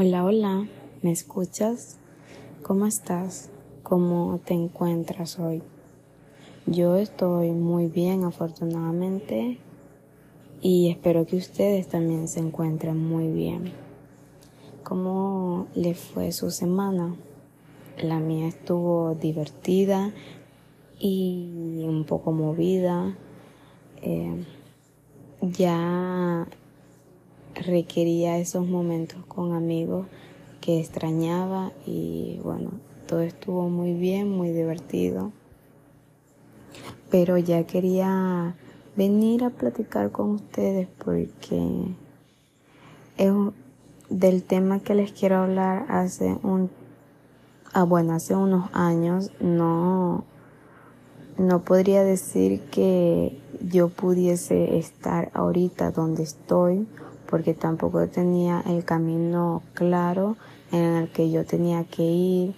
Hola, hola, ¿me escuchas? ¿Cómo estás? ¿Cómo te encuentras hoy? Yo estoy muy bien, afortunadamente, y espero que ustedes también se encuentren muy bien. ¿Cómo le fue su semana? La mía estuvo divertida y un poco movida. Eh, ya requería esos momentos con amigos que extrañaba y bueno, todo estuvo muy bien, muy divertido. Pero ya quería venir a platicar con ustedes porque es del tema que les quiero hablar hace un ah, bueno, hace unos años no no podría decir que yo pudiese estar ahorita donde estoy porque tampoco tenía el camino claro en el que yo tenía que ir,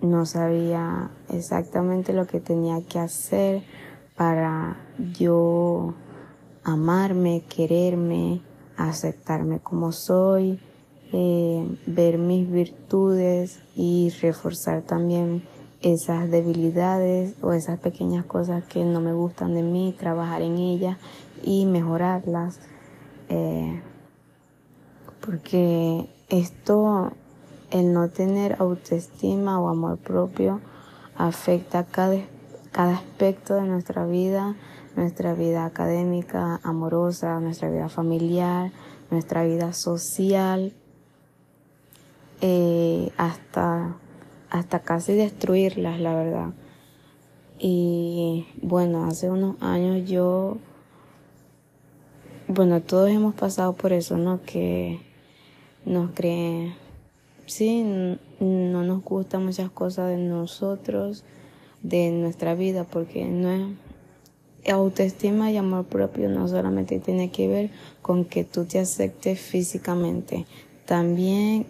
no sabía exactamente lo que tenía que hacer para yo amarme, quererme, aceptarme como soy, eh, ver mis virtudes y reforzar también esas debilidades o esas pequeñas cosas que no me gustan de mí, trabajar en ellas y mejorarlas. Eh, porque esto, el no tener autoestima o amor propio, afecta cada, cada aspecto de nuestra vida, nuestra vida académica, amorosa, nuestra vida familiar, nuestra vida social, eh, hasta, hasta casi destruirlas, la verdad. Y bueno, hace unos años yo, bueno, todos hemos pasado por eso, ¿no? Que nos creen, sí, no nos gustan muchas cosas de nosotros, de nuestra vida, porque no es autoestima y amor propio no solamente tiene que ver con que tú te aceptes físicamente, también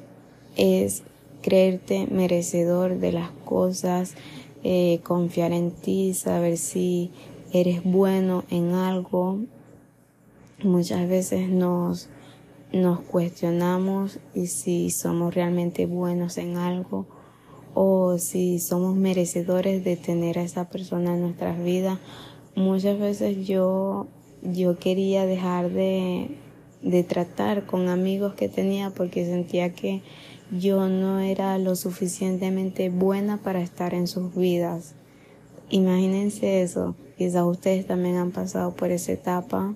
es creerte merecedor de las cosas, eh, confiar en ti, saber si eres bueno en algo. Muchas veces nos nos cuestionamos y si somos realmente buenos en algo o si somos merecedores de tener a esa persona en nuestras vidas. Muchas veces yo, yo quería dejar de, de tratar con amigos que tenía porque sentía que yo no era lo suficientemente buena para estar en sus vidas. Imagínense eso. Quizás ustedes también han pasado por esa etapa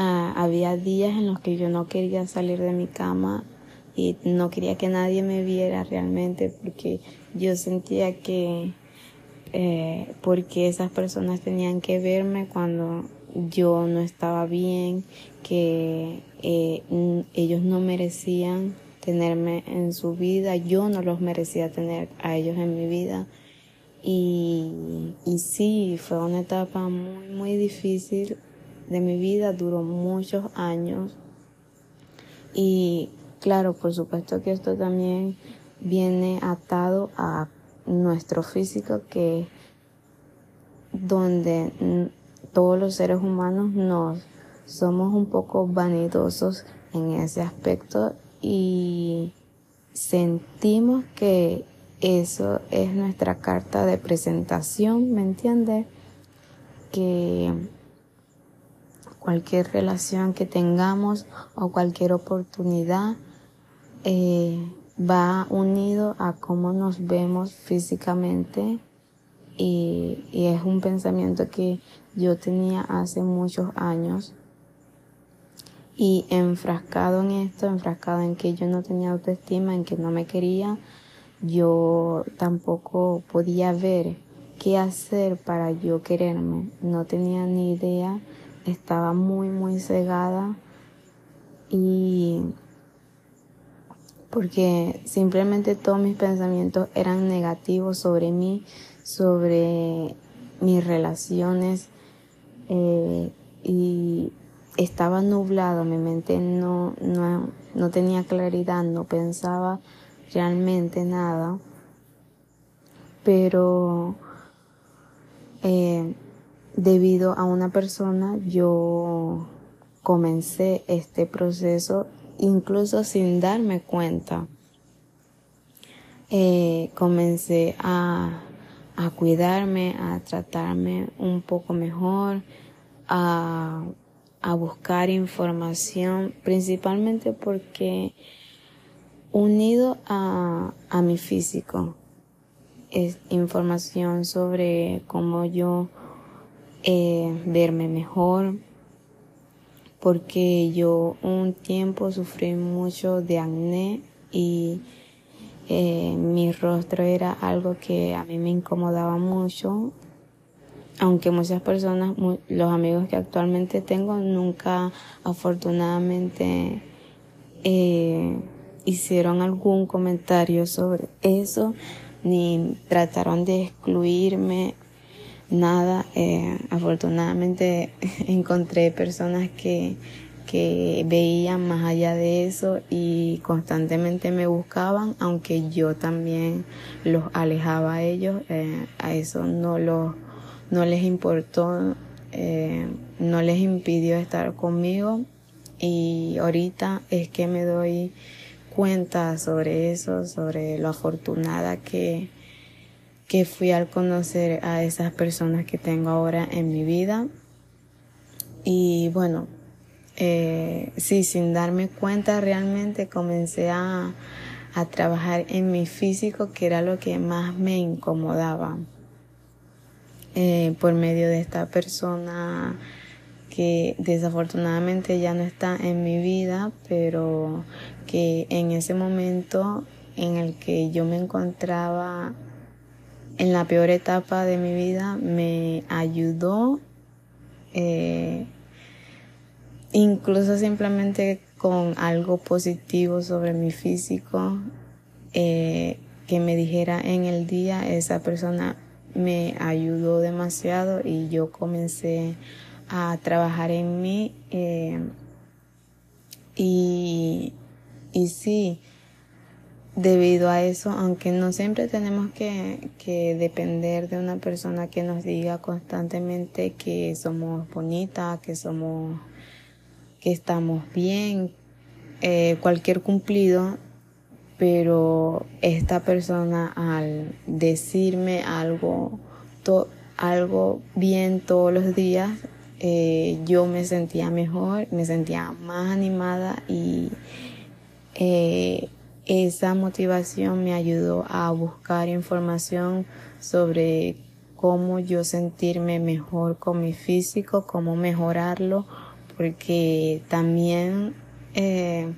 Ah, había días en los que yo no quería salir de mi cama y no quería que nadie me viera realmente porque yo sentía que eh, porque esas personas tenían que verme cuando yo no estaba bien, que eh, ellos no merecían tenerme en su vida, yo no los merecía tener a ellos en mi vida. Y, y sí, fue una etapa muy, muy difícil de mi vida duró muchos años y claro, por supuesto que esto también viene atado a nuestro físico que donde todos los seres humanos nos somos un poco vanidosos en ese aspecto y sentimos que eso es nuestra carta de presentación, ¿me entiendes? Que cualquier relación que tengamos o cualquier oportunidad eh, va unido a cómo nos vemos físicamente. Y, y es un pensamiento que yo tenía hace muchos años. Y enfrascado en esto, enfrascado en que yo no tenía autoestima, en que no me quería, yo tampoco podía ver qué hacer para yo quererme, no tenía ni idea estaba muy, muy cegada y porque simplemente todos mis pensamientos eran negativos sobre mí, sobre mis relaciones eh, y estaba nublado, mi mente no, no, no tenía claridad, no pensaba realmente nada, pero eh, debido a una persona yo comencé este proceso incluso sin darme cuenta, eh, comencé a, a cuidarme, a tratarme un poco mejor, a, a buscar información, principalmente porque unido a, a mi físico, es información sobre cómo yo eh, verme mejor, porque yo un tiempo sufrí mucho de acné y eh, mi rostro era algo que a mí me incomodaba mucho, aunque muchas personas, los amigos que actualmente tengo, nunca afortunadamente eh, hicieron algún comentario sobre eso, ni trataron de excluirme, nada. Eh, afortunadamente encontré personas que, que veían más allá de eso y constantemente me buscaban, aunque yo también los alejaba a ellos, eh, a eso no, los, no les importó, eh, no les impidió estar conmigo y ahorita es que me doy cuenta sobre eso, sobre lo afortunada que, que fui al conocer a esas personas que tengo ahora en mi vida. Y bueno, eh, sí, sin darme cuenta realmente comencé a, a trabajar en mi físico, que era lo que más me incomodaba. Eh, por medio de esta persona que desafortunadamente ya no está en mi vida, pero que en ese momento en el que yo me encontraba en la peor etapa de mi vida me ayudó eh, incluso simplemente con algo positivo sobre mi físico eh, que me dijera en el día esa persona me ayudó demasiado y yo comencé a trabajar en mí eh, y y sí, debido a eso, aunque no siempre tenemos que, que, depender de una persona que nos diga constantemente que somos bonitas, que somos, que estamos bien, eh, cualquier cumplido, pero esta persona al decirme algo, algo bien todos los días, eh, yo me sentía mejor, me sentía más animada y eh, esa motivación me ayudó a buscar información sobre cómo yo sentirme mejor con mi físico, cómo mejorarlo, porque también eh,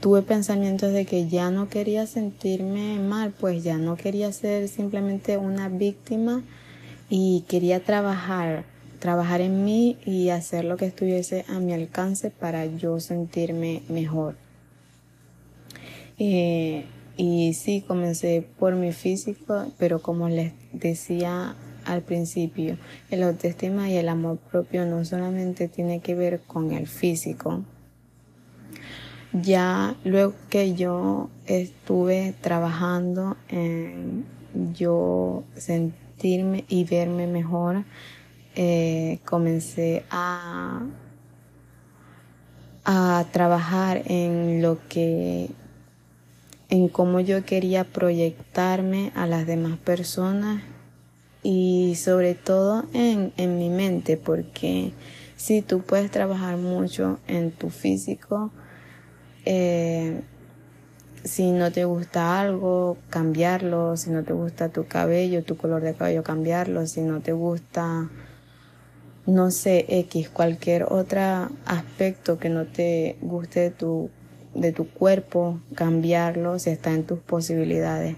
tuve pensamientos de que ya no quería sentirme mal, pues ya no quería ser simplemente una víctima y quería trabajar, trabajar en mí y hacer lo que estuviese a mi alcance para yo sentirme mejor. Eh, y sí, comencé por mi físico, pero como les decía al principio, el autoestima y el amor propio no solamente tiene que ver con el físico. Ya luego que yo estuve trabajando en yo sentirme y verme mejor, eh, comencé a, a trabajar en lo que en cómo yo quería proyectarme a las demás personas y sobre todo en, en mi mente, porque si tú puedes trabajar mucho en tu físico, eh, si no te gusta algo, cambiarlo, si no te gusta tu cabello, tu color de cabello, cambiarlo, si no te gusta, no sé, X, cualquier otro aspecto que no te guste de tu de tu cuerpo, cambiarlo si está en tus posibilidades.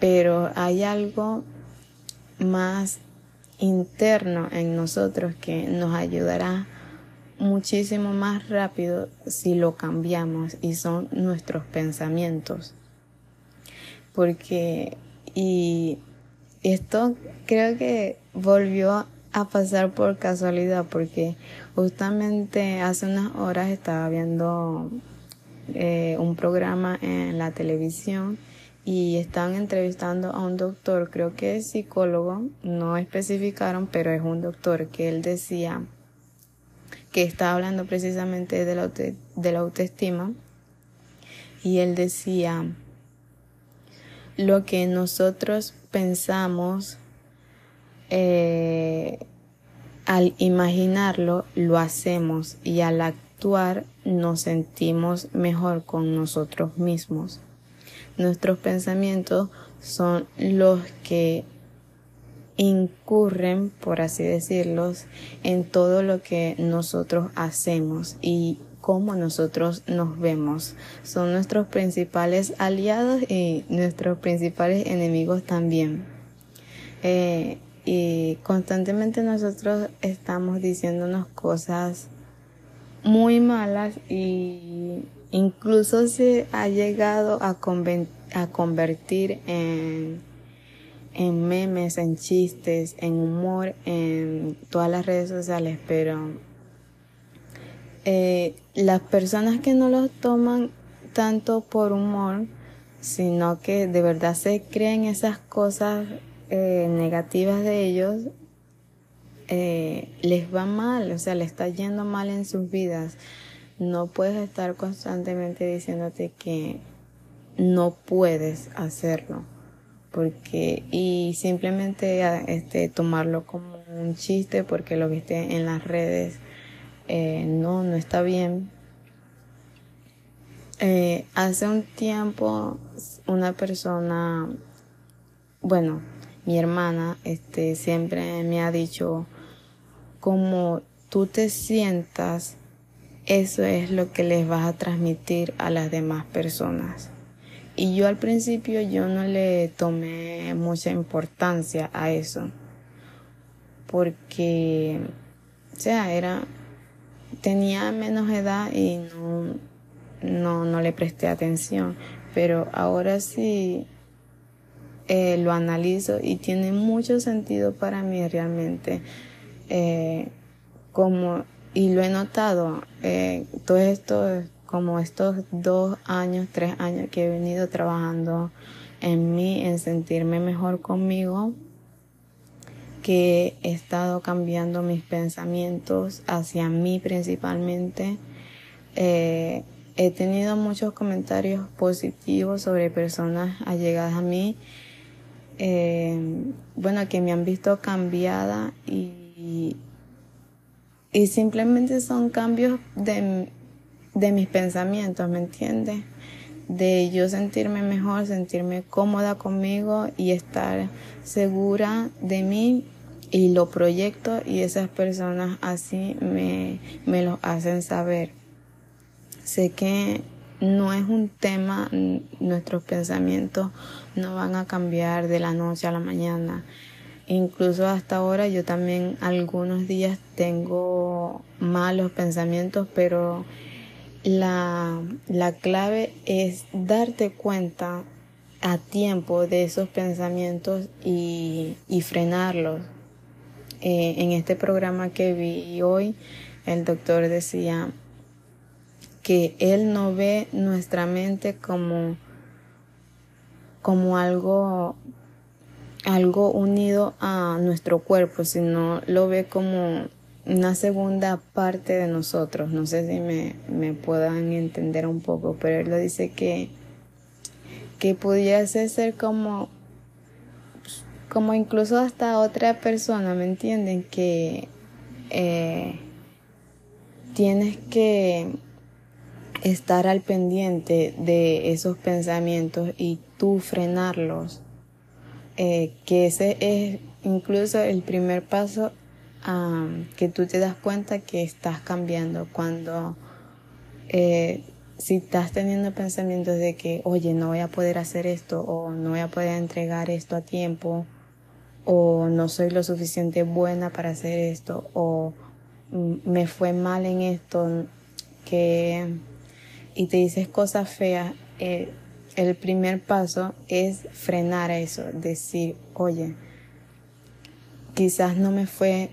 Pero hay algo más interno en nosotros que nos ayudará muchísimo más rápido si lo cambiamos y son nuestros pensamientos. Porque, y esto creo que volvió a pasar por casualidad porque justamente hace unas horas estaba viendo eh, un programa en la televisión y están entrevistando a un doctor, creo que es psicólogo, no especificaron, pero es un doctor que él decía que está hablando precisamente de la, de la autoestima. Y él decía, lo que nosotros pensamos eh, al imaginarlo lo hacemos y al actuar nos sentimos mejor con nosotros mismos. Nuestros pensamientos son los que incurren, por así decirlo, en todo lo que nosotros hacemos y cómo nosotros nos vemos. Son nuestros principales aliados y nuestros principales enemigos también. Eh, y constantemente nosotros estamos diciéndonos cosas muy malas y incluso se ha llegado a, a convertir en, en memes, en chistes, en humor en todas las redes sociales, pero eh, las personas que no los toman tanto por humor, sino que de verdad se creen esas cosas eh, negativas de ellos, eh, les va mal, o sea, les está yendo mal en sus vidas. No puedes estar constantemente diciéndote que no puedes hacerlo. Porque, y simplemente este, tomarlo como un chiste porque lo viste en las redes, eh, no, no está bien. hace un tiempo una persona, bueno, mi hermana este, siempre me ha dicho, como tú te sientas, eso es lo que les vas a transmitir a las demás personas. Y yo al principio yo no le tomé mucha importancia a eso, porque, o sea, era, tenía menos edad y no, no, no le presté atención, pero ahora sí eh, lo analizo y tiene mucho sentido para mí realmente. Eh, como, y lo he notado, eh, todo esto, como estos dos años, tres años que he venido trabajando en mí, en sentirme mejor conmigo, que he estado cambiando mis pensamientos hacia mí principalmente. he tenido muchos comentarios positivos sobre personas allegadas a mí eh, bueno, que me han visto cambiada y, y simplemente son cambios de, de mis pensamientos, ¿me entiendes? De yo sentirme mejor, sentirme cómoda conmigo y estar segura de mí y lo proyecto y esas personas así me, me lo hacen saber. Sé que no es un tema, nuestros pensamientos no van a cambiar de la noche a la mañana. Incluso hasta ahora yo también algunos días tengo malos pensamientos, pero la, clave es darte cuenta a tiempo de esos pensamientos y, frenarlos. Eh, en este programa que vi hoy, el doctor decía, que Él no ve nuestra mente como, como algo, algo unido a nuestro cuerpo, sino lo ve como una segunda parte de nosotros. No sé si me, me puedan entender un poco, pero Él lo dice que, que pudiese ser como como incluso hasta otra persona, ¿me entienden? Que eh, tienes que estar al pendiente de esos pensamientos y tú frenarlos, eh, que ese es incluso el primer paso que tú te das cuenta que estás cambiando cuando eh, si estás teniendo pensamientos de que, oye, no voy a poder hacer esto o no voy a poder entregar esto a tiempo o no soy lo suficiente buena para hacer esto o mm, me fue mal en esto, que y te dices cosas feas, eh, el primer paso es frenar eso, decir, oye, quizás no me fue,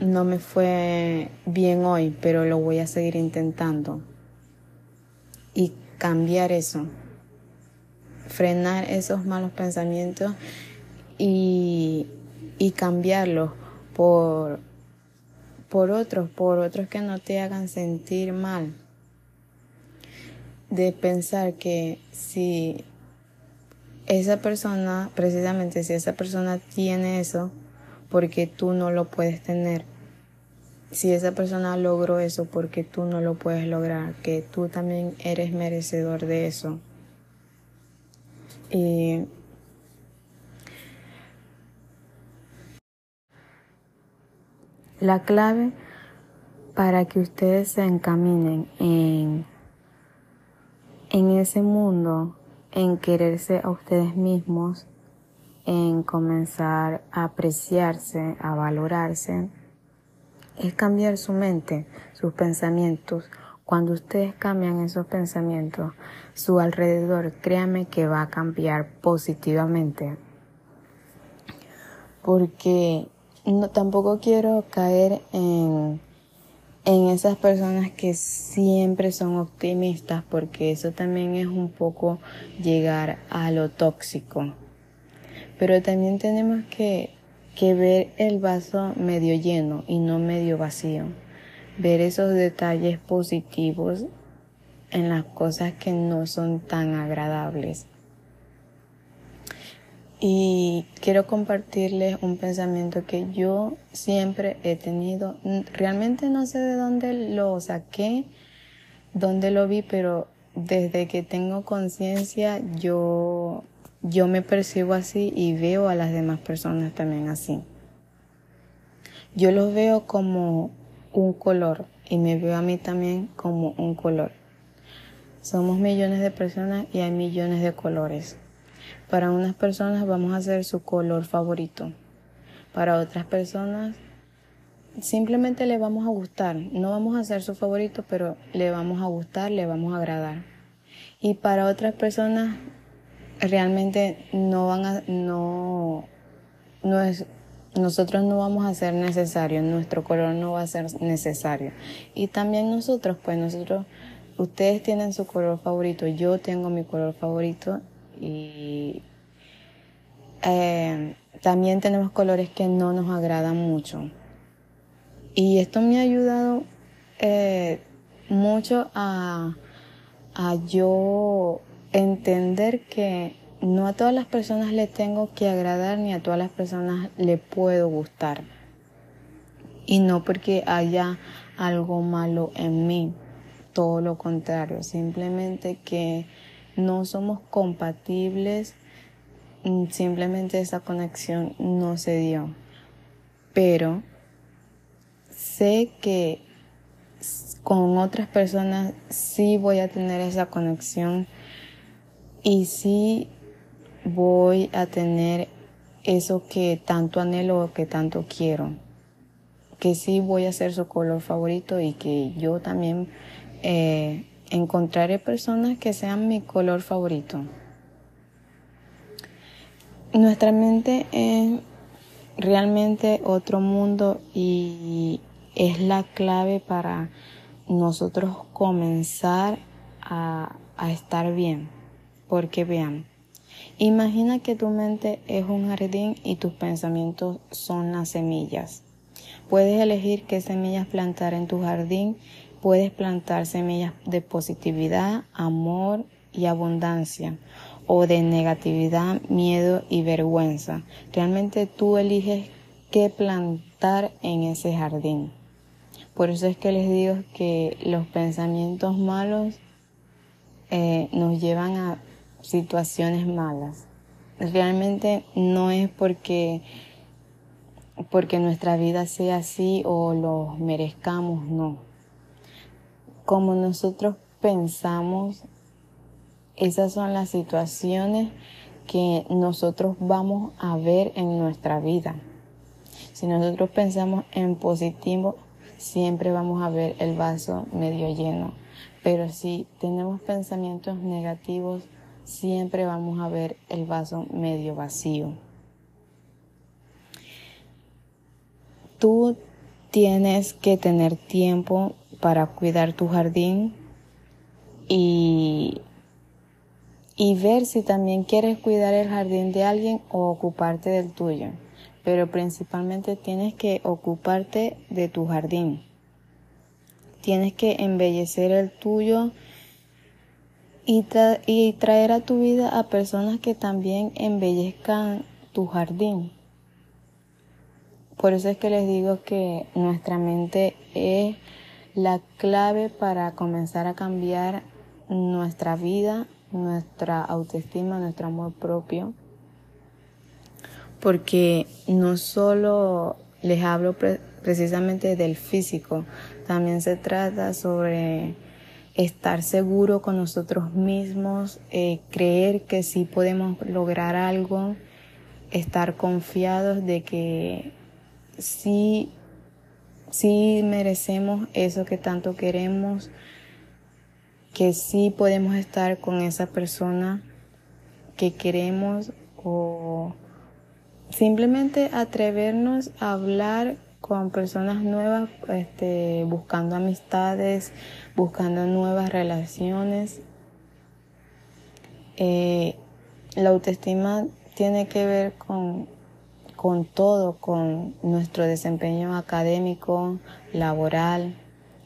no me fue bien hoy, pero lo voy a seguir intentando. Y cambiar eso, frenar esos malos pensamientos y, y cambiarlos por, por otros, por otros que no te hagan sentir mal de pensar que si esa persona, precisamente si esa persona tiene eso, porque tú no lo puedes tener. Si esa persona logró eso, porque tú no lo puedes lograr, que tú también eres merecedor de eso. Y la clave para que ustedes se encaminen en, en ese mundo, en quererse a ustedes mismos, en comenzar a apreciarse, a valorarse, es cambiar su mente, sus pensamientos. Cuando ustedes cambian esos pensamientos, su alrededor, créanme que va a cambiar positivamente. Porque no, tampoco quiero caer en en esas personas que siempre son optimistas, porque eso también es un poco llegar a lo tóxico. Pero también tenemos que, que ver el vaso medio lleno y no medio vacío. Ver esos detalles positivos en las cosas que no son tan agradables. Y quiero compartirles un pensamiento que yo siempre he tenido. Realmente no sé de dónde lo saqué, dónde lo vi, pero desde que tengo conciencia yo, yo me percibo así y veo a las demás personas también así. Yo los veo como un color y me veo a mí también como un color. Somos millones de personas y hay millones de colores. Para unas personas vamos a hacer su color favorito. Para otras personas simplemente le vamos a gustar. No vamos a hacer su favorito, pero le vamos a gustar, le vamos a agradar. Y para otras personas realmente no van a, no, no es, nosotros no vamos a ser necesarios, nuestro color no va a ser necesario. Y también nosotros, pues nosotros, ustedes tienen su color favorito, yo tengo mi color favorito y eh, también tenemos colores que no nos agradan mucho. Y esto me ha ayudado eh, mucho a, a yo entender que no a todas las personas le tengo que agradar ni a todas las personas le puedo gustar. Y no porque haya algo malo en mí, todo lo contrario, simplemente que no somos compatibles, simplemente esa conexión no se dio. Pero sé que con otras personas sí voy a tener esa conexión y sí voy a tener eso que tanto anhelo o que tanto quiero. Que sí voy a ser su color favorito y que yo también eh, encontraré personas que sean mi color favorito. Nuestra mente es realmente otro mundo y es la clave para nosotros comenzar a, a estar bien. Porque vean, imagina que tu mente es un jardín y tus pensamientos son las semillas. Puedes elegir qué semillas plantar en tu jardín puedes plantar semillas de positividad, amor y abundancia o de negatividad, miedo y vergüenza. Realmente tú eliges qué plantar en ese jardín. Por eso es que les digo que los pensamientos malos eh, nos llevan a situaciones malas. Realmente no es porque porque nuestra vida sea así o lo merezcamos, no como nosotros pensamos, esas son las situaciones que nosotros vamos a ver en nuestra vida. Si nosotros pensamos en positivo, siempre vamos a ver el vaso medio lleno. Pero si tenemos pensamientos negativos, siempre vamos a ver el vaso medio vacío. Tú tienes que tener tiempo para cuidar tu jardín y, y ver si también quieres cuidar el jardín de alguien o ocuparte del tuyo. Pero principalmente tienes que ocuparte de tu jardín. Tienes que embellecer el tuyo y, y traer a tu vida a personas que también embellezcan tu jardín. Por eso es que les digo que nuestra mente es la clave para comenzar a cambiar nuestra vida, nuestra autoestima, nuestro amor propio. Porque no solo les hablo precisamente del físico, también se trata sobre estar seguro con nosotros mismos, eh, creer que sí podemos lograr algo, estar confiados de que sí, sí merecemos eso que tanto queremos, que sí podemos estar con esa persona que queremos o simplemente atrevernos a hablar con personas nuevas, este, buscando amistades, buscando nuevas relaciones. Eh, la autoestima tiene que ver con, con todo, con nuestro desempeño académico, laboral,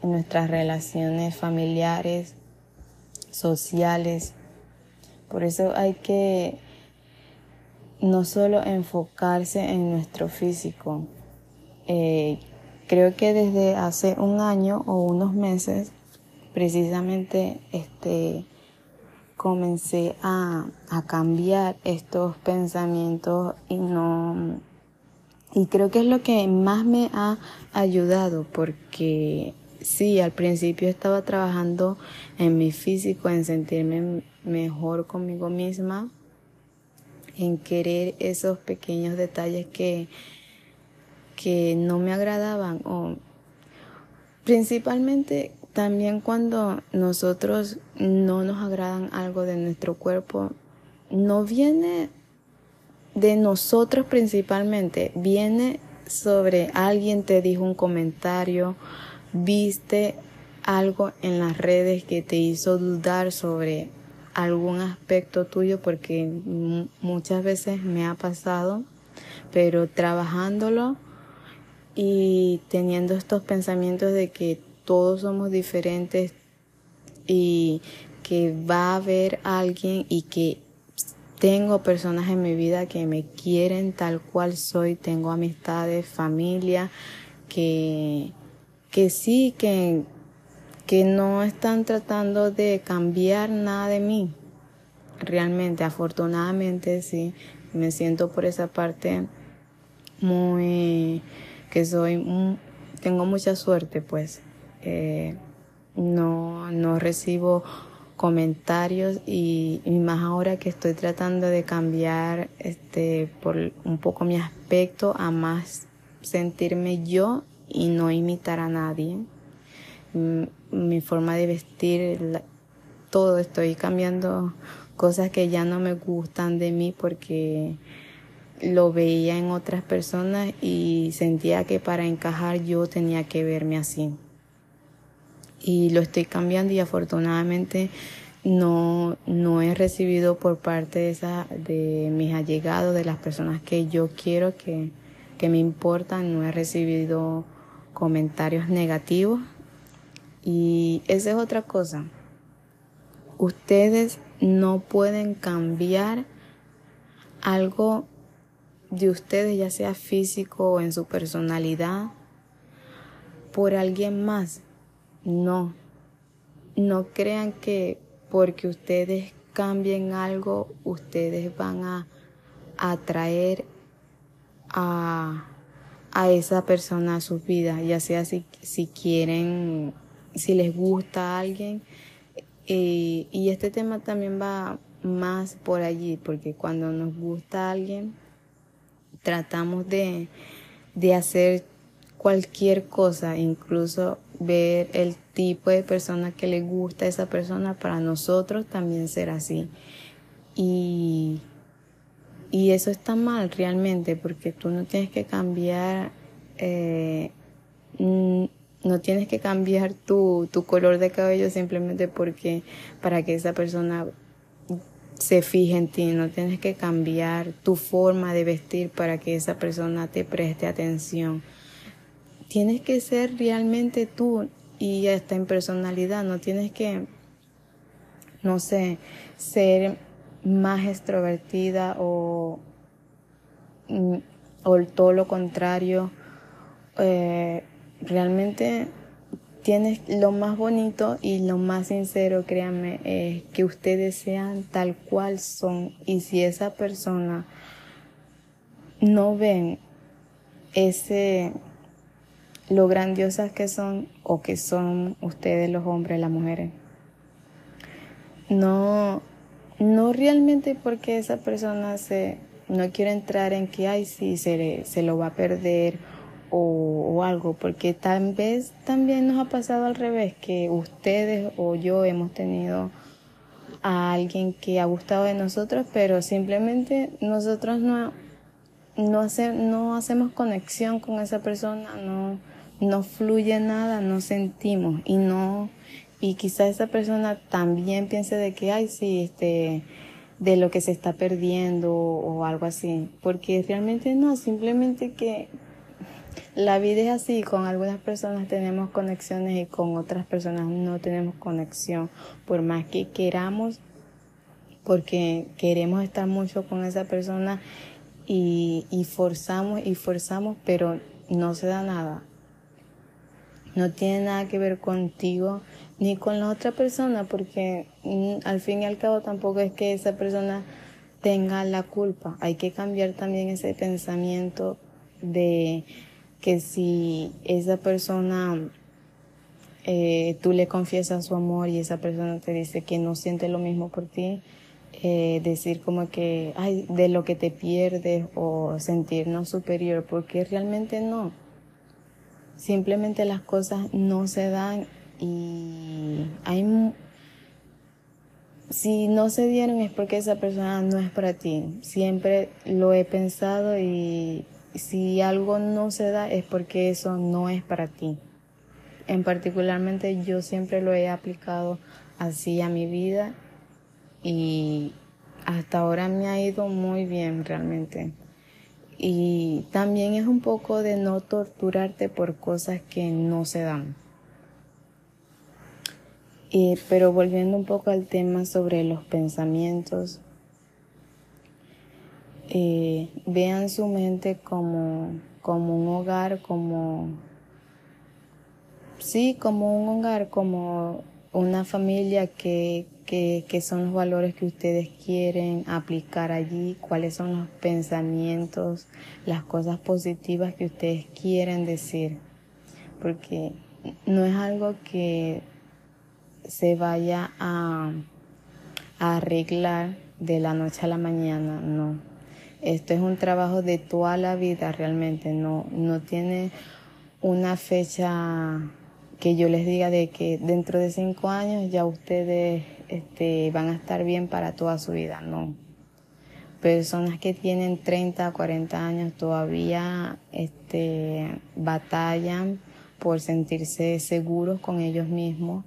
en nuestras relaciones familiares, sociales. Por eso hay que no solo enfocarse en nuestro físico. Eh, creo que desde hace un año o unos meses, precisamente, este, comencé a, a cambiar estos pensamientos y no, y creo que es lo que más me ha ayudado porque sí, al principio estaba trabajando en mi físico, en sentirme mejor conmigo misma, en querer esos pequeños detalles que, que no me agradaban o principalmente también cuando nosotros no nos agradan algo de nuestro cuerpo, no viene de nosotros principalmente, viene sobre alguien te dijo un comentario, viste algo en las redes que te hizo dudar sobre algún aspecto tuyo porque muchas veces me ha pasado, pero trabajándolo y teniendo estos pensamientos de que todos somos diferentes y que va a haber alguien y que tengo personas en mi vida que me quieren tal cual soy, tengo amistades, familia, que, que sí, que, que no están tratando de cambiar nada de mí. Realmente, afortunadamente, sí, me siento por esa parte muy, que soy, tengo mucha suerte, pues. Eh, no, no recibo comentarios y, más ahora que estoy tratando de cambiar este por un poco mi aspecto a más sentirme yo y no imitar a nadie. Mm, mi forma de vestir, todo estoy cambiando cosas que ya no me gustan de mí porque lo veía en otras personas y sentía que para encajar yo tenía que verme así y lo estoy cambiando y afortunadamente no, no he recibido por parte de, esa, de mis allegados, de las personas que yo quiero, que, que me importan, no he recibido comentarios negativos. Y esa es otra cosa. Ustedes no pueden cambiar algo de ustedes, ya sea físico o en su personalidad, por alguien más. No, no crean que porque ustedes cambien algo, ustedes van a atraer a, a esa persona a su vida, ya sea si, si quieren, si les gusta alguien. Y, eh, y este tema también va más por allí, porque cuando nos gusta alguien, tratamos de, de hacer cualquier cosa, incluso ver el tipo de persona que le gusta a esa persona, para nosotros también ser así. Y, y eso está mal realmente, porque tú no tienes que cambiar, eh, no tienes que cambiar tu, tu color de cabello simplemente porque para que esa persona se fije en ti, no tienes que cambiar tu forma de vestir para que esa persona te preste atención. Tienes que ser realmente tú y hasta en personalidad, no tienes que no sé, ser más extrovertida o, mm, o todo lo contrario. Eh, realmente tienes lo más bonito y lo más sincero, créanme, es que ustedes sean tal cual son. Y si esa persona no ven ese lo grandiosas que son o que son ustedes los hombres, las mujeres. No, no realmente porque esa persona se, no quiere entrar en que, ay, sí, se, se lo va a perder o, o, algo, porque tal vez también nos ha pasado al revés, que ustedes o yo hemos tenido a alguien que ha gustado de nosotros, pero simplemente nosotros no, no, hace, no hacemos conexión con esa persona, no, no fluye nada, no sentimos y no, y quizá esa persona también piense de que, ay, sí, este, de lo que se está perdiendo o algo así, porque realmente no, simplemente que la vida es así, con algunas personas tenemos conexiones y con otras personas no tenemos conexión, por más que queramos, porque queremos estar mucho con esa persona y, y forzamos y forzamos, pero no se da nada. No tiene nada que ver contigo ni con la otra persona, porque mm, al fin y al cabo tampoco es que esa persona tenga la culpa. Hay que cambiar también ese pensamiento de que si esa persona eh, tú le confiesas su amor y esa persona te dice que no siente lo mismo por ti, eh, decir como que, ay, de lo que te pierdes o sentirnos superior, porque realmente no simplemente las cosas no se dan y hay si no se dieron es porque esa persona no es para ti. Siempre lo he pensado y si algo no se da es porque eso no es para ti. En particularmente yo siempre lo he aplicado así a mi vida y hasta ahora me ha ido muy bien realmente. Y también es un poco de no torturarte por cosas que no se dan. pero volviendo un poco al tema sobre los pensamientos, eh, vean su mente como, como un hogar, como, sí, como un hogar, como una familia que, que, que, son los valores que ustedes quieren aplicar allí, cuáles son los pensamientos, las cosas positivas que ustedes quieren decir, porque no es algo que se vaya a, a arreglar de la noche a la mañana, no. Esto es un trabajo de toda la vida realmente, no, no tiene una fecha que yo les diga de que dentro de cinco años ya ustedes este, van a estar bien para toda su vida, no. Personas que tienen 30 o 40 años todavía este, batallan por sentirse seguros con ellos mismos.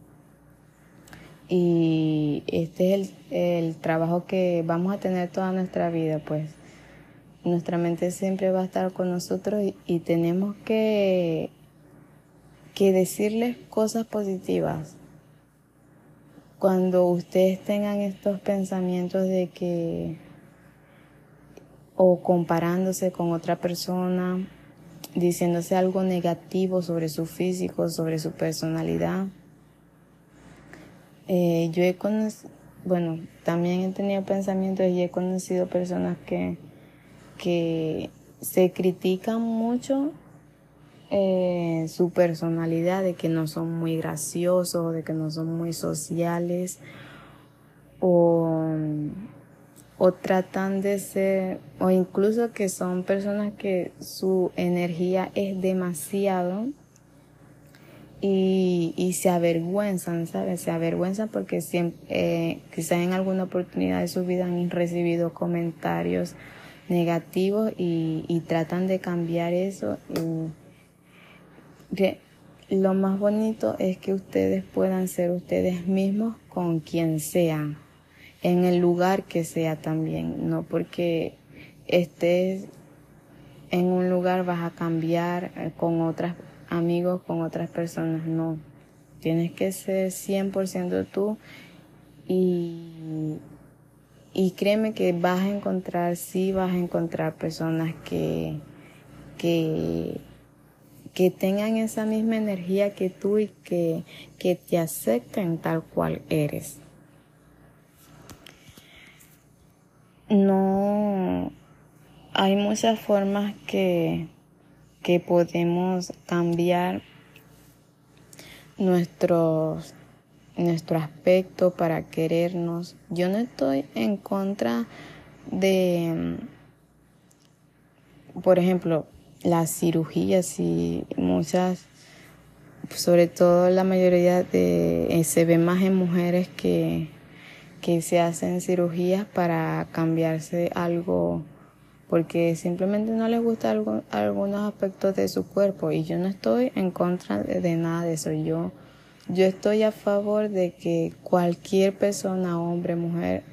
Y este es el, el trabajo que vamos a tener toda nuestra vida, pues. Nuestra mente siempre va a estar con nosotros y tenemos que que decirles cosas positivas. Cuando ustedes tengan estos pensamientos de que o comparándose con otra persona, diciéndose algo negativo sobre su físico, sobre su personalidad. Eh, yo he conocido, bueno, también he tenido pensamientos y he conocido personas que, que se critican mucho eh, su personalidad, de que no son muy graciosos, de que no son muy sociales, o, o tratan de ser, o incluso que son personas que su energía es demasiado y, y se avergüenzan, ¿sabes? Se avergüenzan porque siempre, eh, quizás en alguna oportunidad de su vida han recibido comentarios negativos y, y tratan de cambiar eso. Y, lo más bonito es que ustedes puedan ser ustedes mismos con quien sean, en el lugar que sea también, no porque estés en un lugar vas a cambiar eh, con otros amigos, con otras personas, no. Tienes que ser 100% tú Y, y créeme que vas a encontrar, sí vas a encontrar personas que, que, que tengan esa misma energía que tú y que, que te acepten tal cual eres. No, hay muchas formas que, que podemos cambiar nuestros nuestro aspecto para querernos. Yo no estoy en contra de, por ejemplo, las cirugías y muchas, sobre todo la mayoría de, eh, se ve más en mujeres que, que se hacen cirugías para cambiarse algo porque simplemente no les gusta algunos aspectos de su cuerpo y yo no estoy en contra de, nada de eso. Yo, yo estoy a favor de que cualquier persona, hombre, mujer,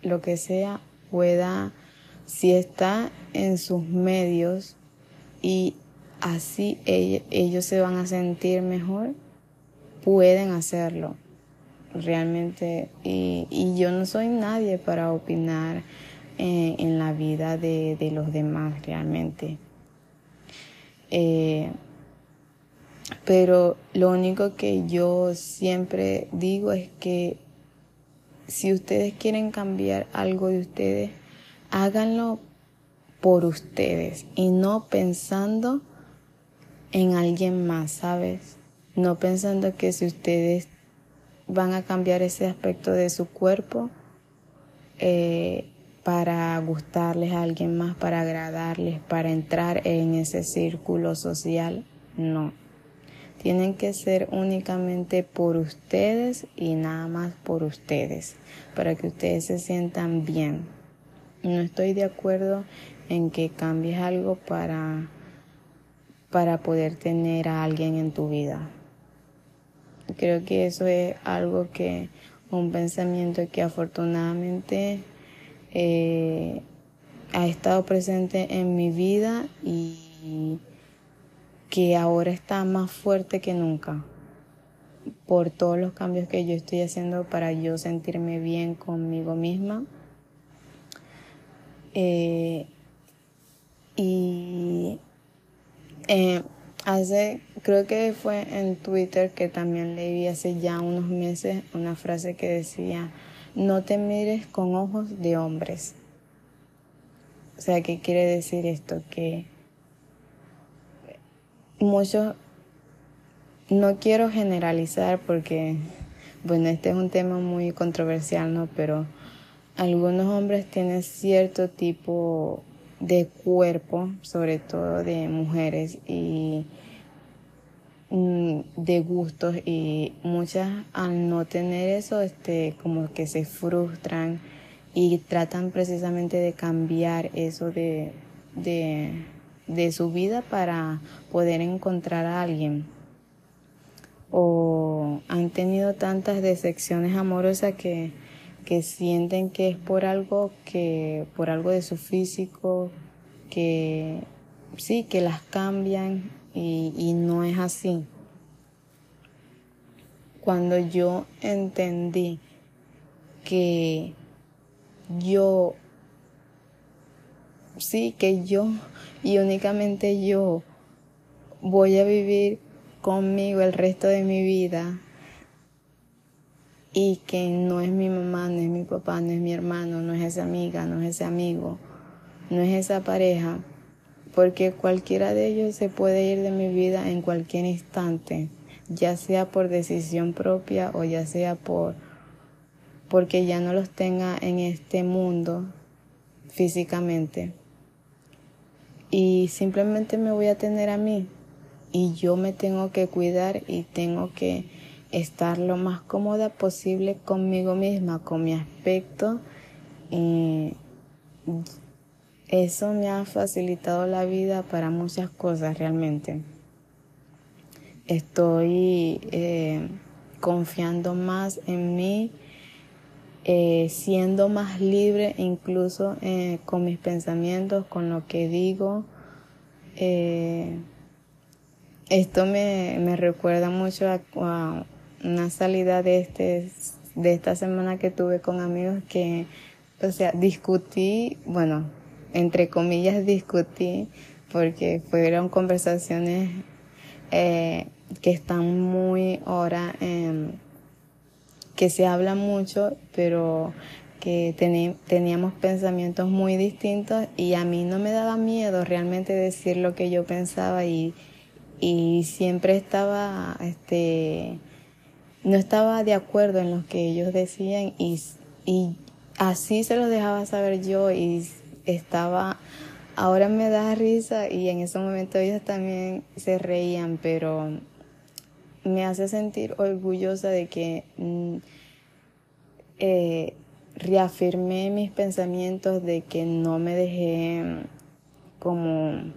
lo que sea, pueda, si está en sus medios y así ellos se van a sentir mejor, pueden hacerlo realmente. Y, yo no soy nadie para opinar eh, en la vida de, de, los demás realmente. Eh, pero lo único que yo siempre digo es que si ustedes quieren cambiar algo de ustedes, háganlo por ustedes y no pensando en alguien más, ¿sabes? No pensando que si ustedes van a cambiar ese aspecto de su cuerpo, eh, para gustarles a alguien más, para agradarles, para entrar en ese círculo social. No. Tienen que ser únicamente por ustedes y nada más por ustedes, para que ustedes se sientan bien. No estoy de acuerdo en que cambies algo para, para poder tener a alguien en tu vida. Creo que eso es algo que, un pensamiento que afortunadamente eh, ha estado presente en mi vida y que ahora está más fuerte que nunca por todos los cambios que yo estoy haciendo para yo sentirme bien conmigo misma. Eh, y eh, hace, creo que fue en Twitter que también leí hace ya unos meses una frase que decía, no te mires con ojos de hombres. O sea, ¿qué quiere decir esto? Que muchos, no quiero generalizar porque, bueno, este es un tema muy controversial, ¿no? Pero algunos hombres tienen cierto tipo de cuerpo, sobre todo de mujeres, y Mm, de gustos y muchas al no tener eso, este, como que se frustran y tratan precisamente de cambiar eso de, de, de su vida para poder encontrar a alguien. O han tenido tantas decepciones amorosas que, que sienten que es por algo que, por algo de su físico, que sí, que las cambian y, y no es así. Cuando yo entendí que yo, sí, que yo y únicamente yo voy a vivir conmigo el resto de mi vida y que no es mi mamá, no es mi papá, no es mi hermano, no es esa amiga, no es ese amigo, no es esa pareja, porque cualquiera de ellos se puede ir de mi vida en cualquier instante, ya sea por decisión propia o ya sea por porque ya no los tenga en este mundo físicamente. Y simplemente me voy a tener a mí y yo me tengo que cuidar y tengo que estar lo más cómoda posible conmigo misma, con mi aspecto. Y eso me ha facilitado la vida para muchas cosas realmente. Estoy eh, confiando más en mí, eh, siendo más libre incluso eh, con mis pensamientos, con lo que digo. esto me, me, recuerda mucho a, una salida de este de esta semana que tuve con amigos que, o sea, discutí, bueno, entre comillas discutí, porque fueron conversaciones eh, que están muy ahora, que se habla mucho, pero que teníamos pensamientos muy distintos y a mí no me daba miedo realmente decir lo que yo pensaba y, y siempre estaba, este, no estaba de acuerdo en lo que ellos decían y, y así se los dejaba saber yo y estaba, ahora me da risa y en ese momento ellos también se reían, pero me hace sentir orgullosa de que mm, eh, reafirmé mis pensamientos de que no me dejé como,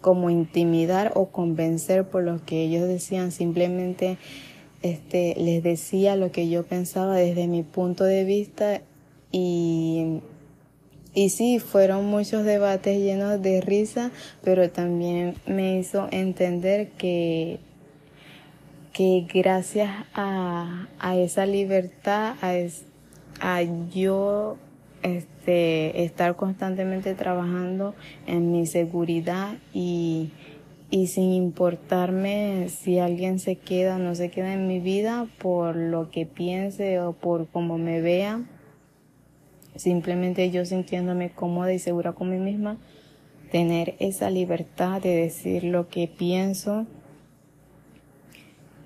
como intimidar o convencer por lo que ellos decían, simplemente este, les decía lo que yo pensaba desde mi punto de vista y, y sí, fueron muchos debates llenos de risa, pero también me hizo entender que que gracias a, a esa libertad, a, a yo este, estar constantemente trabajando en mi seguridad y, y sin importarme si alguien se queda o no se queda en mi vida por lo que piense o por cómo me vea, simplemente yo sintiéndome cómoda y segura con mí misma, tener esa libertad de decir lo que pienso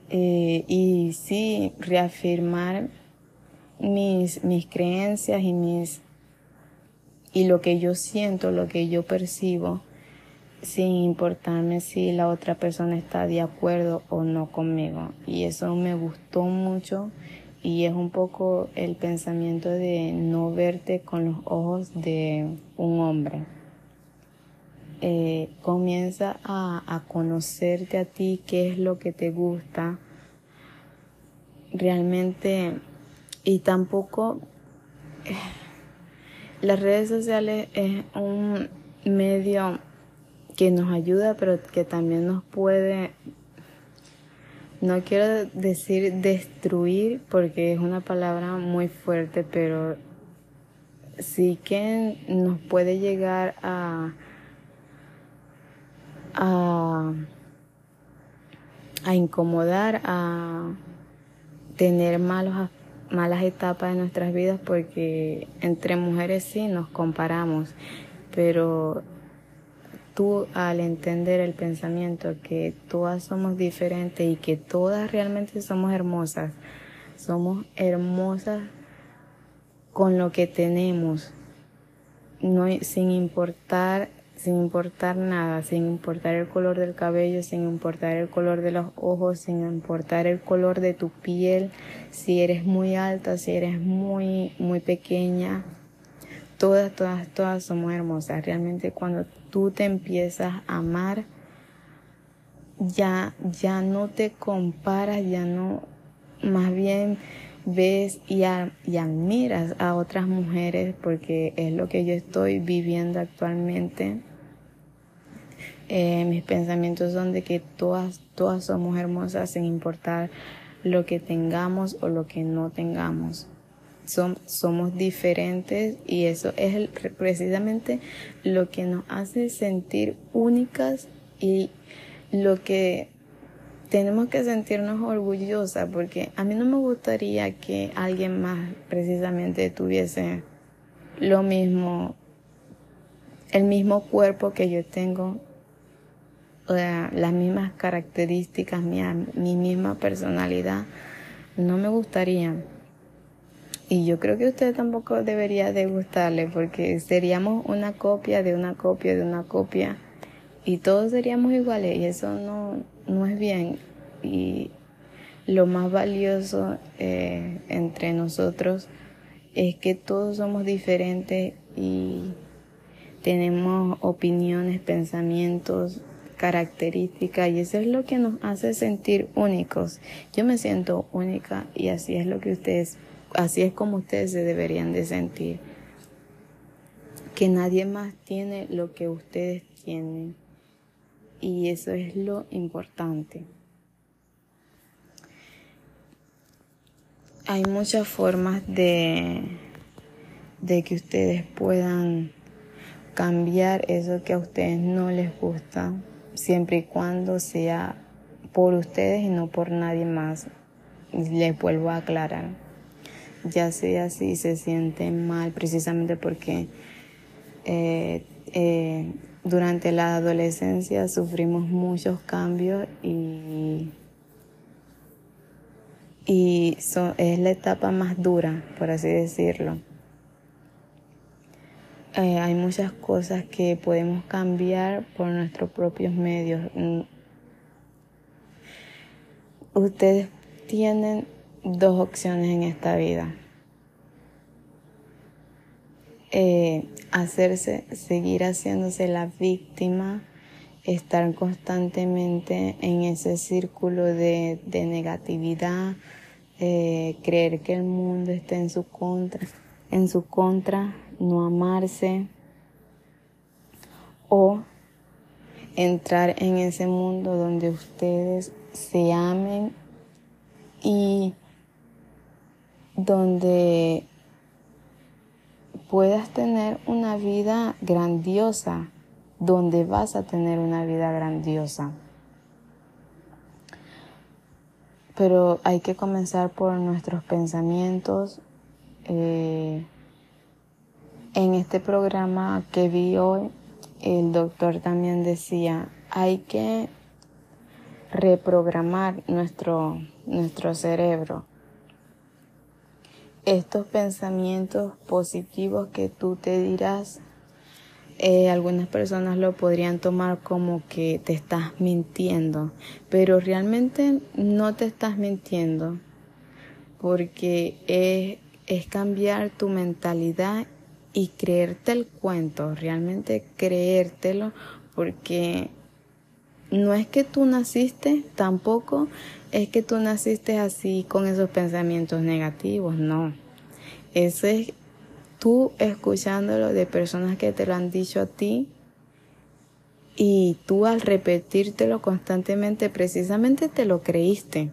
eh, y sí reafirmar mis, mis creencias y mis y lo que yo siento, lo que yo percibo, sin importarme si la otra persona está de acuerdo o no conmigo. Y eso me gustó mucho y es un poco el pensamiento de no verte con los ojos de un hombre. Eh, comienza a, a conocerte a ti, qué es lo que te gusta. Realmente y tampoco eh, las redes sociales es un medio que nos ayuda, pero que también nos puede, no quiero decir destruir, porque es una palabra muy fuerte, pero sí que nos puede llegar a, a, a incomodar, a tener malos malas etapas de nuestras vidas porque entre mujeres sí nos comparamos, pero tú al entender el pensamiento que todas somos diferentes y que todas realmente somos hermosas, somos hermosas con lo que tenemos, no sin importar sin importar nada, sin importar el color del cabello, sin importar el color de los ojos, sin importar el color de tu piel, si eres muy alta, si eres muy, muy pequeña. Todas, todas, todas somos hermosas. Realmente cuando tú te empiezas a amar, ya, ya no te comparas, ya no, más bien ves y, y, admiras a otras mujeres porque es lo que yo estoy viviendo actualmente eh, mis pensamientos son de que todas, todas somos hermosas sin importar lo que tengamos o lo que no tengamos. Somos diferentes y eso es precisamente lo que nos hace sentir únicas y lo que tenemos que sentirnos orgullosas porque a mí no me gustaría que alguien más precisamente tuviese lo mismo, el mismo cuerpo que yo tengo las mismas características, mi, mi misma personalidad, no me gustaría. Y yo creo que a usted tampoco debería de gustarle porque seríamos una copia de una copia de una copia y todos seríamos iguales y eso no, no es bien. Y lo más valioso eh, entre nosotros es que todos somos diferentes y tenemos opiniones, pensamientos, característica y eso es lo que nos hace sentir únicos. Yo me siento única y así es lo que ustedes, así es como ustedes se deberían de sentir. Que nadie más tiene lo que ustedes tienen y eso es lo importante. hay muchas formas de, de que ustedes puedan cambiar eso que a ustedes no les gusta, siempre y cuando sea por ustedes y no por nadie más. Les vuelvo a aclarar. Ya sea si se sienten mal precisamente porque eh, eh, durante la adolescencia sufrimos muchos cambios y, y es la etapa más dura, por así decirlo. Eh, hay muchas cosas que podemos cambiar por nuestros propios medios. Mm. Ustedes tienen dos opciones en esta vida. Eh, hacerse, seguir haciéndose la víctima, estar constantemente en ese círculo de, negatividad, eh, creer que el mundo está en su contra, en su contra, no amarse o entrar en ese mundo donde ustedes se amen y donde puedas tener una vida grandiosa, donde vas a tener una vida grandiosa. Pero hay que comenzar por nuestros pensamientos. Eh, en este programa que vi hoy, el doctor también decía, hay que reprogramar nuestro, nuestro cerebro estos pensamientos positivos que tú te dirás, eh, algunas personas lo podrían tomar como que te estás mintiendo, pero realmente no te estás mintiendo, porque es, es cambiar tu mentalidad y creerte el cuento, realmente creértelo, porque no es que tú naciste, tampoco es que tú naciste así con esos pensamientos negativos, no. Eso es tú escuchándolo de personas que te lo han dicho a ti y tú al repetírtelo constantemente precisamente te lo creíste.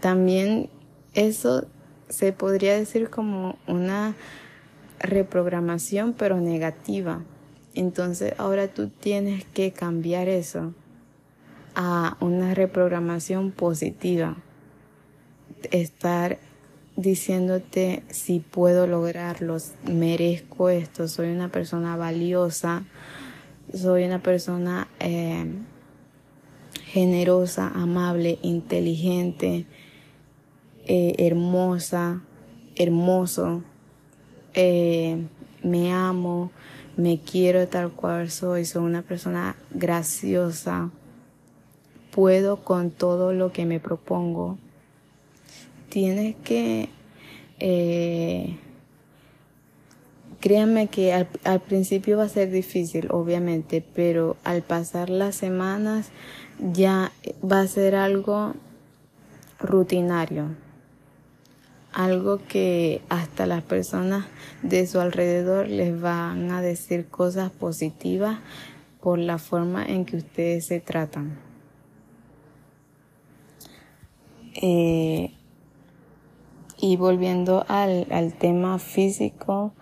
También eso se podría decir como una reprogramación pero negativa. Entonces ahora tú tienes que cambiar eso a una reprogramación positiva. Estar diciéndote si puedo lograrlo, merezco esto, soy una persona valiosa, soy una persona eh, generosa, amable, inteligente, eh, hermosa, hermoso, eh, me amo, me quiero tal cual soy, soy una persona graciosa, puedo con todo lo que me propongo. Tienes que, eh, créanme que al, al principio va a ser difícil, obviamente, pero al pasar las semanas ya va a ser algo rutinario algo que hasta las personas de su alrededor les van a decir cosas positivas por la forma en que ustedes se tratan. Eh, y volviendo al, al tema físico,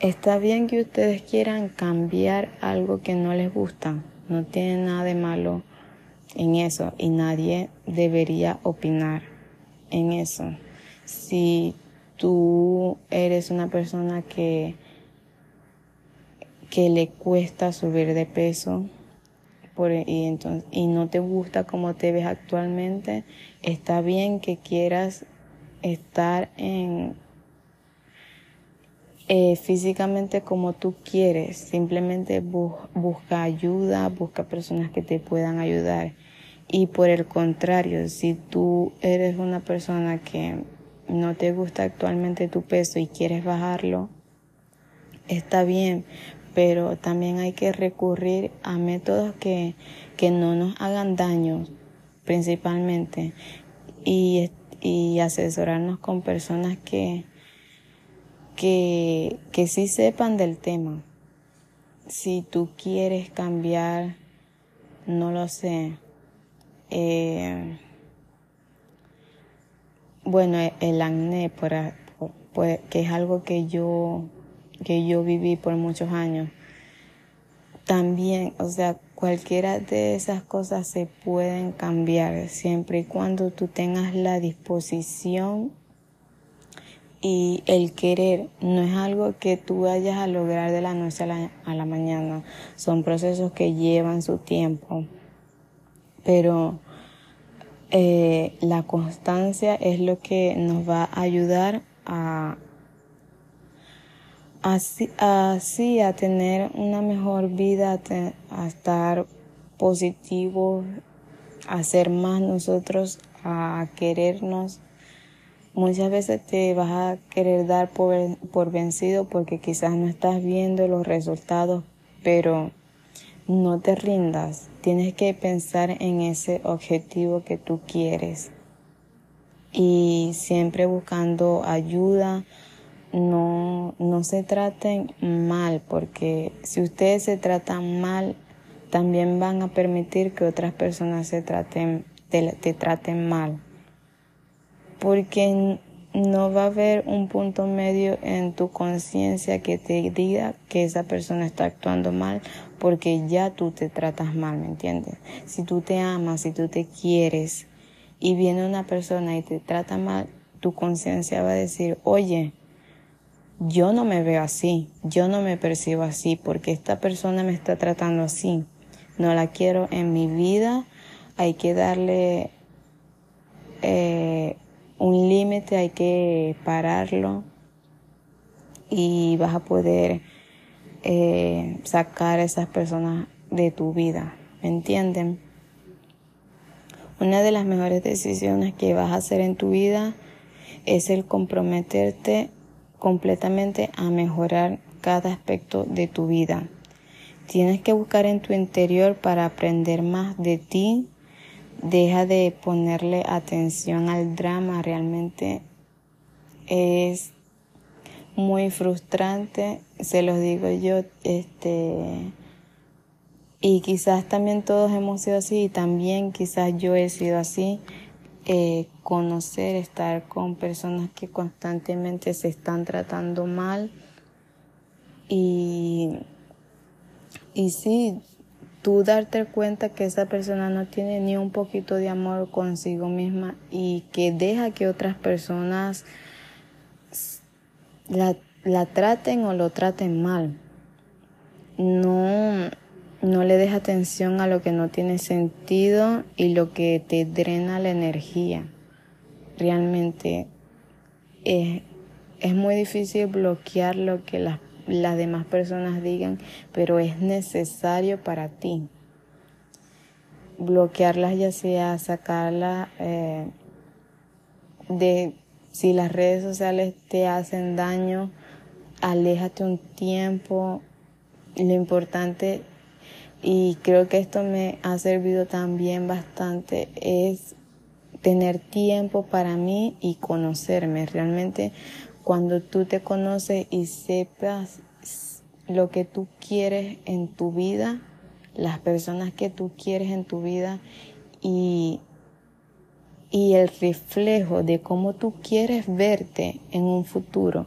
está bien que ustedes quieran cambiar algo que no les gusta, no tiene nada de malo en eso y nadie debería opinar en eso si tú eres una persona que, que le cuesta subir de peso por, y, entonces, y no te gusta cómo te ves actualmente, está bien que quieras estar en eh, físicamente como tú quieres, simplemente busca ayuda, busca personas que te puedan ayudar. Y por el contrario, si tú eres una persona que no te gusta actualmente tu peso y quieres bajarlo, está bien, pero también hay que recurrir a métodos que, que no nos hagan daño principalmente y, y asesorarnos con personas que, que, que sí sepan del tema. Si tú quieres cambiar, no lo sé. Eh, bueno, el acné, por, pues, que es algo que yo, que yo viví por muchos años. También, o sea, cualquiera de esas cosas se pueden cambiar siempre y cuando tú tengas la disposición y el querer no es algo que tú vayas a lograr de la noche a la, a la mañana. Son procesos que llevan su tiempo. Pero eh, la constancia es lo que nos va a ayudar a así, a tener una mejor vida, a, estar positivos, a ser más nosotros, a querernos. Muchas veces te vas a querer dar por, por vencido porque quizás no estás viendo los resultados, pero no te rindas. Tienes que pensar en ese objetivo que tú quieres y siempre buscando ayuda. No, no se traten mal, porque si ustedes se tratan mal, también van a permitir que otras personas se traten, te, te traten mal. Porque no va a haber un punto medio en tu conciencia que te diga que esa persona está actuando mal porque ya tú te tratas mal, ¿me entiendes? Si tú te amas, si tú te quieres, y viene una persona y te trata mal, tu conciencia va a decir, oye, yo no me veo así, yo no me percibo así, porque esta persona me está tratando así, no la quiero en mi vida, hay que darle eh, un límite, hay que pararlo y vas a poder eh, sacar a esas personas de tu vida, ¿me entienden? Una de las mejores decisiones que vas a hacer en tu vida es el comprometerte completamente a mejorar cada aspecto de tu vida. Tienes que buscar en tu interior para aprender más de ti. Deja de ponerle atención al drama. Realmente es muy frustrante. Se los digo yo, este, y quizás también todos hemos sido así y también quizás yo he sido así. Eh, conocer, estar con personas que constantemente se están tratando mal y, y sí, tú darte cuenta que esa persona no tiene ni un poquito de amor consigo misma y que deja que otras personas la, la traten o lo traten mal. No, no le des atención a lo que no tiene sentido y lo que te drena la energía. Realmente es, muy difícil bloquear lo que las, las demás personas digan, pero es necesario para ti. Bloquearlas ya sea sacarlas eh, de si las redes sociales te hacen daño, aléjate un tiempo. Lo importante y creo que esto me ha servido también bastante es tener tiempo para mí y conocerme. Realmente cuando tú te conoces y sepas lo que tú quieres en tu vida, las personas que tú quieres en tu vida y, y el reflejo de cómo tú quieres verte en un futuro,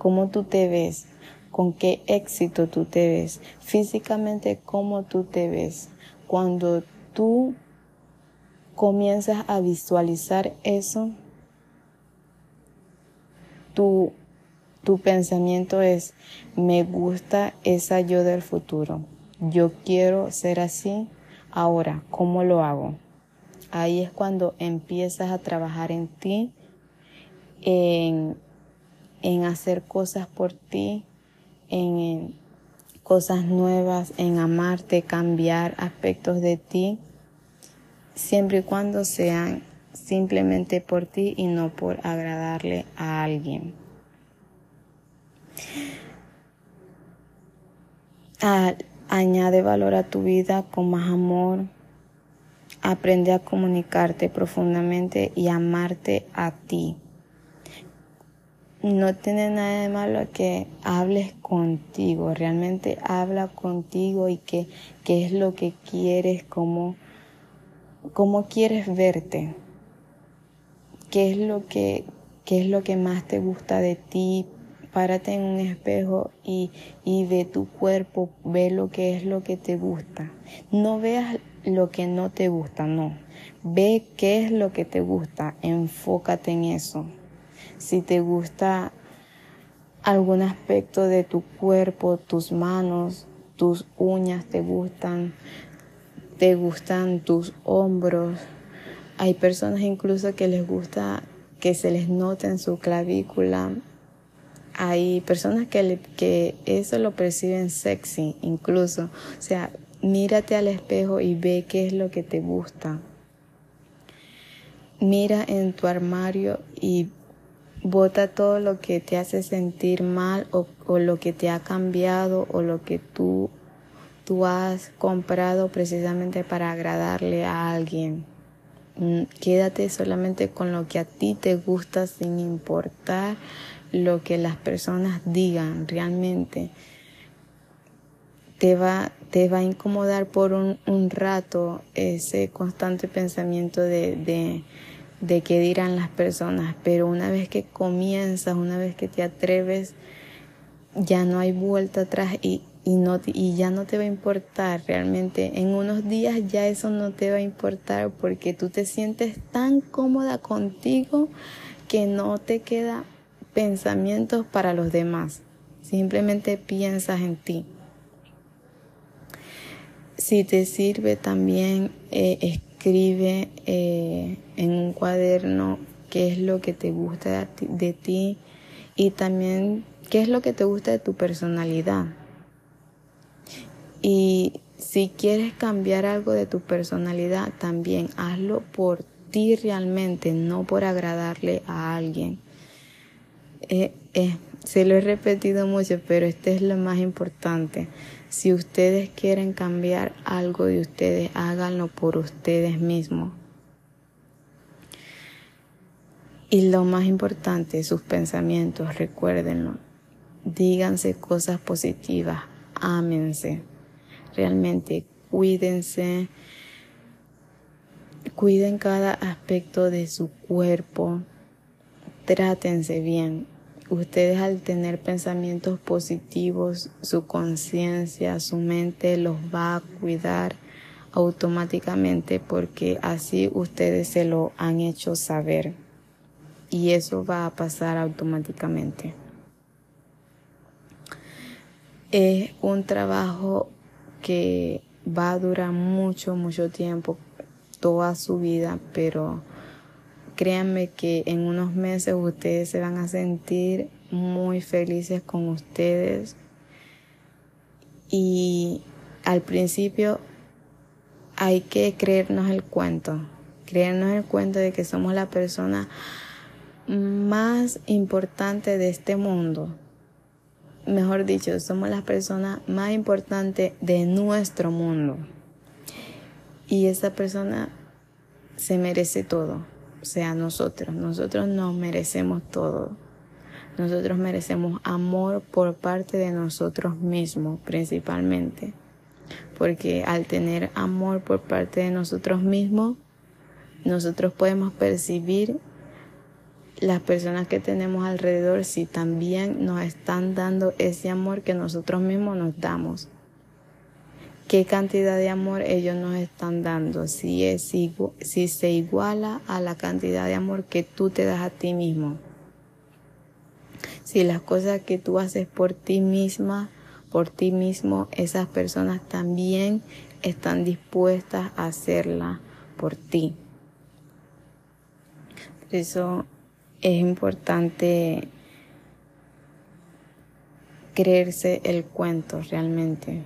cómo tú te ves, con qué éxito tú te ves, físicamente cómo tú te ves. Cuando tú comienzas a visualizar eso, tu, tu pensamiento es, me gusta esa yo del futuro. Yo quiero ser así. Ahora, ¿cómo lo hago? Ahí es cuando empiezas a trabajar en ti, en, en hacer cosas por ti, en cosas nuevas, en amarte, cambiar aspectos de ti, siempre y cuando sean simplemente por ti y no por agradarle a alguien. añade valor a tu vida con más amor. Aprende a comunicarte profundamente y amarte a ti no tiene nada de malo que hables contigo, realmente habla contigo y qué, qué es lo que quieres, cómo, cómo quieres verte, qué es lo que, qué es lo que más te gusta de ti. Párate en un espejo y, y ve tu cuerpo, ve lo que es lo que te gusta. No veas lo que no te gusta, no. Ve qué es lo que te gusta, enfócate en eso. Si te gusta algún aspecto de tu cuerpo, tus manos, tus uñas te gustan, te gustan tus hombros. Hay personas incluso que les gusta que se les note en su clavícula. Hay personas que, que eso lo perciben sexy incluso. O sea, mírate al espejo y ve qué es lo que te gusta. Mira en tu armario y bota todo lo que te hace sentir mal o, lo que te ha cambiado o lo que tú, tú has comprado precisamente para agradarle a alguien. Mm, quédate solamente con lo que a ti te gusta sin importar lo que las personas digan realmente. Te va, te va a incomodar por un, un rato ese constante pensamiento de, de de qué dirán las personas, pero una vez que comienzas, una vez que te atreves, ya no hay vuelta atrás y, y, no, y ya no te va a importar realmente. En unos días ya eso no te va a importar porque tú te sientes tan cómoda contigo que no te queda pensamientos para los demás. Simplemente piensas en ti. Si te sirve también eh, escribe eh, en un cuaderno qué es lo que te gusta de ti, y también qué es lo que te gusta de tu personalidad. Y si quieres cambiar algo de tu personalidad, también hazlo por ti realmente, no por agradarle a alguien. Eh, eh, se lo he repetido mucho, pero este es lo más importante. Si ustedes quieren cambiar algo de ustedes, háganlo por ustedes mismos. Y lo más importante, sus pensamientos, recuérdenlo. Díganse cosas positivas, ámense. Realmente cuídense. Cuiden cada aspecto de su cuerpo. Trátense bien ustedes al tener pensamientos positivos, su conciencia, su mente los va a cuidar automáticamente porque así ustedes se lo han hecho saber y eso va a pasar automáticamente. Es un trabajo que va a durar mucho, mucho tiempo, toda su vida, pero Créanme que en unos meses ustedes se van a sentir muy felices con ustedes. Y al principio hay que creernos el cuento, creernos el cuento de que somos la persona más importante de este mundo. Mejor dicho, somos la persona más importante de nuestro mundo. Y esa persona se merece todo sea nosotros. Nosotros nos merecemos todo. Nosotros merecemos amor por parte de nosotros mismos principalmente. Porque al tener amor por parte de nosotros mismos, nosotros podemos percibir las personas que tenemos alrededor si también nos están dando ese amor que nosotros mismos nos damos qué cantidad de amor ellos nos están dando, si, es, si se iguala a la cantidad de amor que tú te das a ti mismo. Si las cosas que tú haces por ti misma, por ti mismo, esas personas también están dispuestas a hacerla por ti. Por eso es importante creerse el cuento realmente.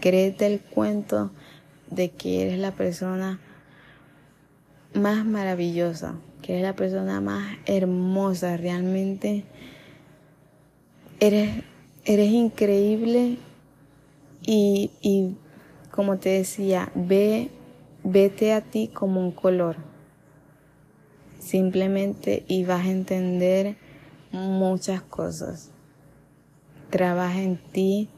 Créete el cuento de que eres la persona más maravillosa, que eres la persona más hermosa, realmente eres, eres increíble y, y como te decía, ve, vete a ti como un color. Simplemente y vas a entender muchas cosas. Trabaja en ti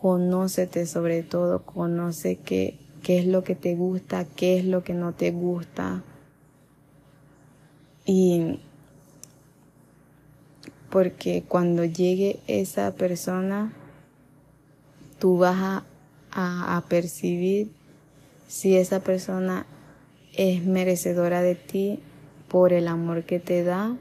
conócete sobre todo, conoce qué, qué es lo que te gusta, qué es lo que no te gusta. Y porque cuando llegue esa persona, tú vas a, a, percibir si esa persona es merecedora de ti por el amor que te da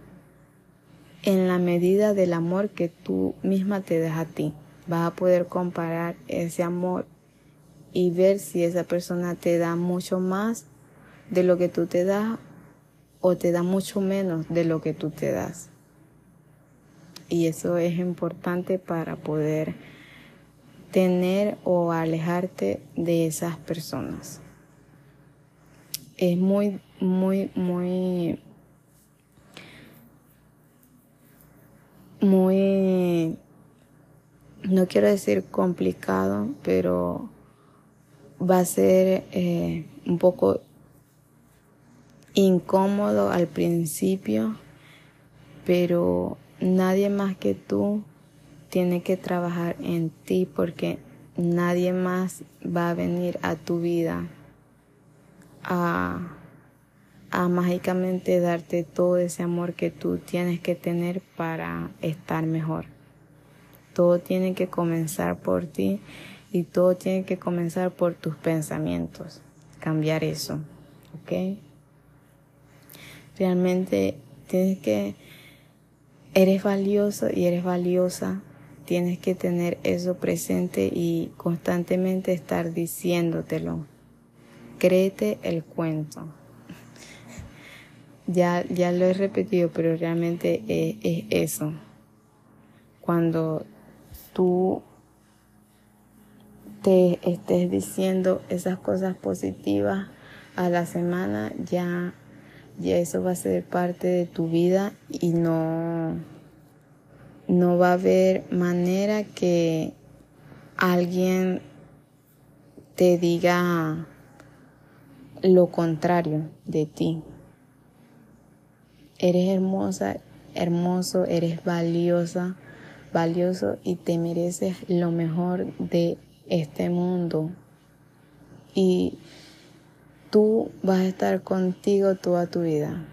en la medida del amor que tú misma te das a ti. Vas a poder comparar ese amor y ver si esa persona te da mucho más de lo que tú te das o te da mucho menos de lo que tú te das. Y eso es importante para poder tener o alejarte de esas personas. Es muy, muy, muy, muy, no quiero decir complicado, pero va a ser eh, un poco incómodo al principio, pero nadie más que tú tiene que trabajar en ti porque nadie más va a venir a tu vida a, a mágicamente darte todo ese amor que tú tienes que tener para estar mejor. Todo tiene que comenzar por ti y todo tiene que comenzar por tus pensamientos. Cambiar eso, ¿ok? Realmente tienes que, eres valioso y eres valiosa. Tienes que tener eso presente y constantemente estar diciéndotelo. Créete el cuento. Ya, ya lo he repetido, pero realmente es, es eso. Cuando tú te estés diciendo esas cosas positivas a la semana, ya ya eso va a ser parte de tu vida y no, no va a haber manera que alguien te diga lo contrario de ti. Eres hermosa, hermoso, eres valiosa, valioso y te mereces lo mejor de este mundo. Y tú vas a estar contigo toda tu vida.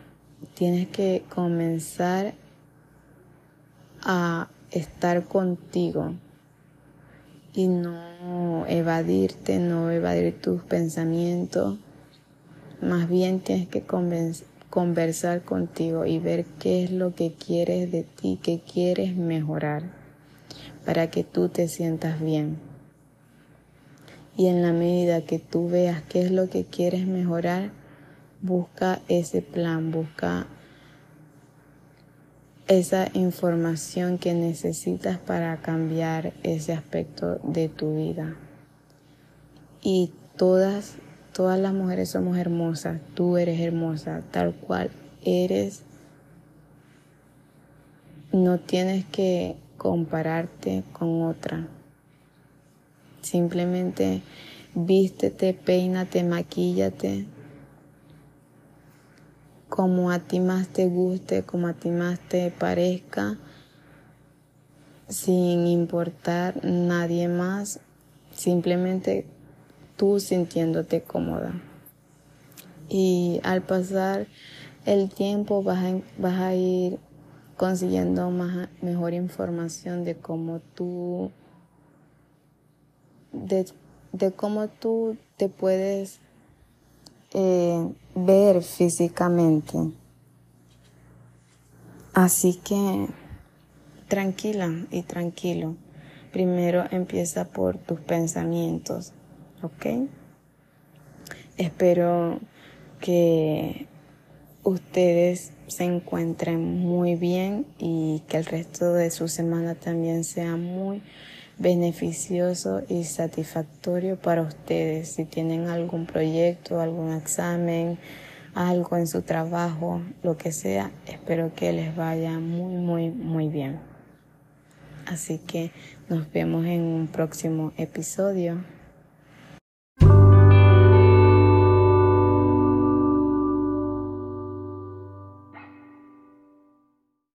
Tienes que comenzar a estar contigo y no evadirte, no evadir tus pensamientos. Más bien tienes que conversar contigo y ver qué es lo que quieres de ti, qué quieres mejorar para que tú te sientas bien. Y en la medida que tú veas qué es lo que quieres mejorar, busca ese plan, busca esa información que necesitas para cambiar ese aspecto de tu vida. Y todas, todas las mujeres somos hermosas, tú eres hermosa, tal cual eres. No tienes que compararte con otra. Simplemente vístete, peínate, maquíllate como a ti más te guste, como a ti más te parezca, sin importar nadie más, simplemente tú sintiéndote cómoda. Y al pasar el tiempo vas a, vas a ir consiguiendo más, mejor información de cómo tú de, cómo tú te puedes eh, ver físicamente. Así que tranquila y tranquilo. Primero empieza por tus pensamientos, ¿ok? Espero que ustedes se encuentren muy bien y que el resto de su semana también sea muy beneficioso y satisfactorio para ustedes. Si tienen algún proyecto, algún examen, algo en su trabajo, lo que sea, espero que les vaya muy, muy, muy bien. Así que nos vemos en un próximo episodio.